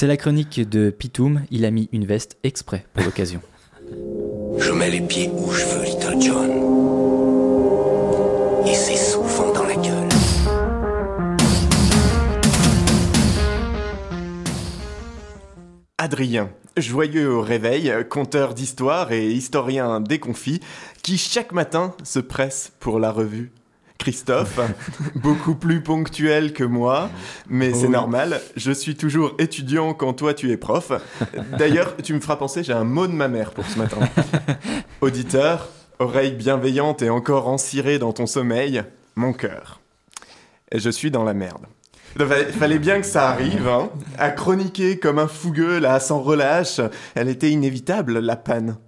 C'est la chronique de Pitoum. Il a mis une veste exprès pour l'occasion. Je mets les pieds où je veux, Little John. Et c'est souvent dans la gueule. Adrien, joyeux au réveil, conteur d'histoire et historien déconfit, qui chaque matin se presse pour la revue. Christophe, beaucoup plus ponctuel que moi, mais c'est normal, je suis toujours étudiant quand toi tu es prof. D'ailleurs, tu me feras penser, j'ai un mot de ma mère pour ce matin. Auditeur, oreille bienveillante et encore encirée dans ton sommeil, mon cœur. Je suis dans la merde. Il fallait bien que ça arrive, hein. À chroniquer comme un fougueux, là, sans relâche, elle était inévitable, la panne.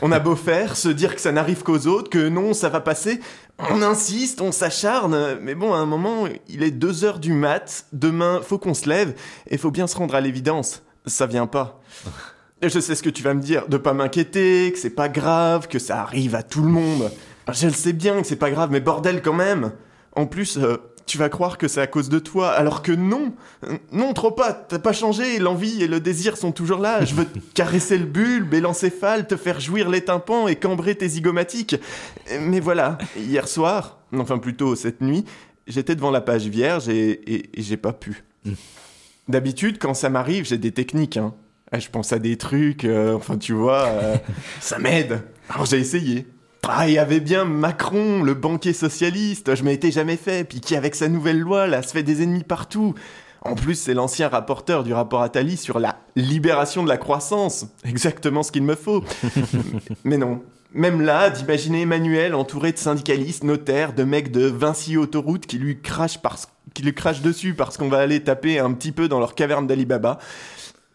On a beau faire, se dire que ça n'arrive qu'aux autres, que non, ça va passer. On insiste, on s'acharne, mais bon, à un moment, il est 2 heures du mat, demain, faut qu'on se lève, et faut bien se rendre à l'évidence. Ça vient pas. Je sais ce que tu vas me dire, de pas m'inquiéter, que c'est pas grave, que ça arrive à tout le monde. Je le sais bien que c'est pas grave, mais bordel quand même. En plus, euh, tu vas croire que c'est à cause de toi, alors que non, non, trop pas, t'as pas changé, l'envie et le désir sont toujours là. Je veux te caresser le bulbe et l'encéphale, te faire jouir les tympans et cambrer tes zygomatiques. Mais voilà, hier soir, enfin plutôt cette nuit, j'étais devant la page vierge et, j'ai pas pu. D'habitude, quand ça m'arrive, j'ai des techniques, hein. Je pense à des trucs, euh, enfin tu vois, euh, ça m'aide. Alors j'ai essayé. Ah, il y avait bien Macron, le banquier socialiste, je m'étais jamais fait, puis qui avec sa nouvelle loi, là, se fait des ennemis partout. En plus, c'est l'ancien rapporteur du rapport Attali sur la libération de la croissance. Exactement ce qu'il me faut. Mais non. Même là, d'imaginer Emmanuel entouré de syndicalistes, notaires, de mecs de Vinci Autoroute qui lui crachent, qui lui crachent dessus parce qu'on va aller taper un petit peu dans leur caverne d'Alibaba.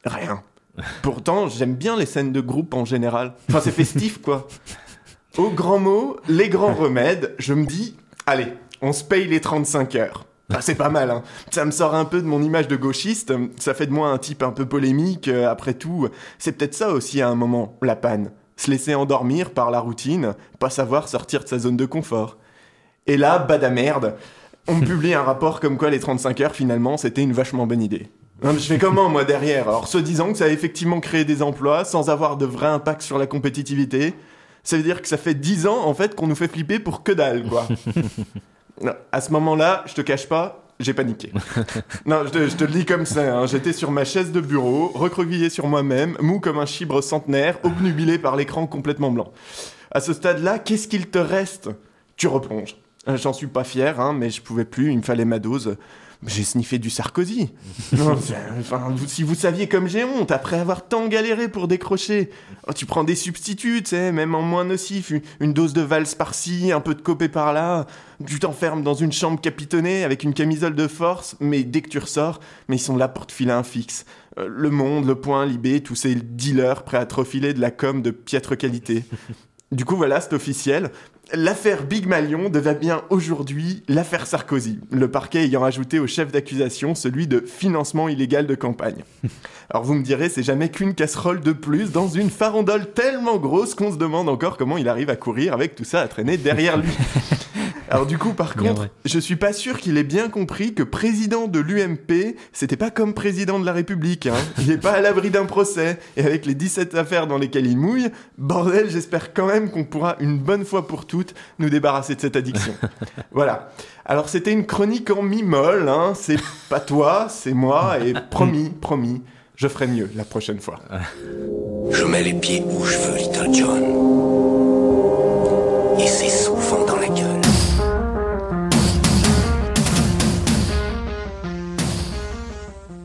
Rien. Pourtant, j'aime bien les scènes de groupe en général. Enfin, c'est festif, quoi. Au grand mot, les grands remèdes, je me dis, allez, on se paye les 35 heures. Ah, c'est pas mal, hein. Ça me sort un peu de mon image de gauchiste, ça fait de moi un type un peu polémique, euh, après tout. C'est peut-être ça aussi à un moment, la panne. Se laisser endormir par la routine, pas savoir sortir de sa zone de confort. Et là, bada merde, on me publie un rapport comme quoi les 35 heures, finalement, c'était une vachement bonne idée. Hein, je fais comment, moi, derrière? Alors, se disant que ça a effectivement créé des emplois sans avoir de vrai impact sur la compétitivité, ça veut dire que ça fait 10 ans, en fait, qu'on nous fait flipper pour que dalle, quoi. à ce moment-là, je te cache pas, j'ai paniqué. non, je te, le dis comme ça. Hein. J'étais sur ma chaise de bureau, recroquevillé sur moi-même, mou comme un chibre centenaire, obnubilé par l'écran complètement blanc. À ce stade-là, qu'est-ce qu'il te reste? Tu replonges. J'en suis pas fier, hein, mais je pouvais plus, il me fallait ma dose. J'ai sniffé du Sarkozy. enfin, si vous saviez comme j'ai honte, après avoir tant galéré pour décrocher, oh, tu prends des substituts, tu sais, même en moins nocif, une dose de valse par-ci, un peu de copé par-là, tu t'enfermes dans une chambre capitonnée avec une camisole de force, mais dès que tu ressors, mais ils sont là pour te filer un fixe. Euh, le Monde, Le Point, Libé, tous ces dealers prêts à te refiler de la com de piètre qualité. Du coup, voilà, c'est officiel. L'affaire Big Malion devient bien aujourd'hui l'affaire Sarkozy, le parquet ayant ajouté au chef d'accusation celui de financement illégal de campagne. Alors vous me direz, c'est jamais qu'une casserole de plus dans une farandole tellement grosse qu'on se demande encore comment il arrive à courir avec tout ça à traîner derrière lui. Alors du coup, par contre, je suis pas sûr qu'il ait bien compris que président de l'UMP, c'était pas comme président de la République. Hein. Il est pas à l'abri d'un procès. Et avec les 17 affaires dans lesquelles il mouille, bordel, j'espère quand même qu'on pourra une bonne fois pour toutes nous débarrasser de cette addiction. voilà. Alors c'était une chronique en mi-molle. Hein. C'est pas toi, c'est moi. Et promis, promis, je ferai mieux la prochaine fois. Je mets les pieds où je veux, Little John. Et c'est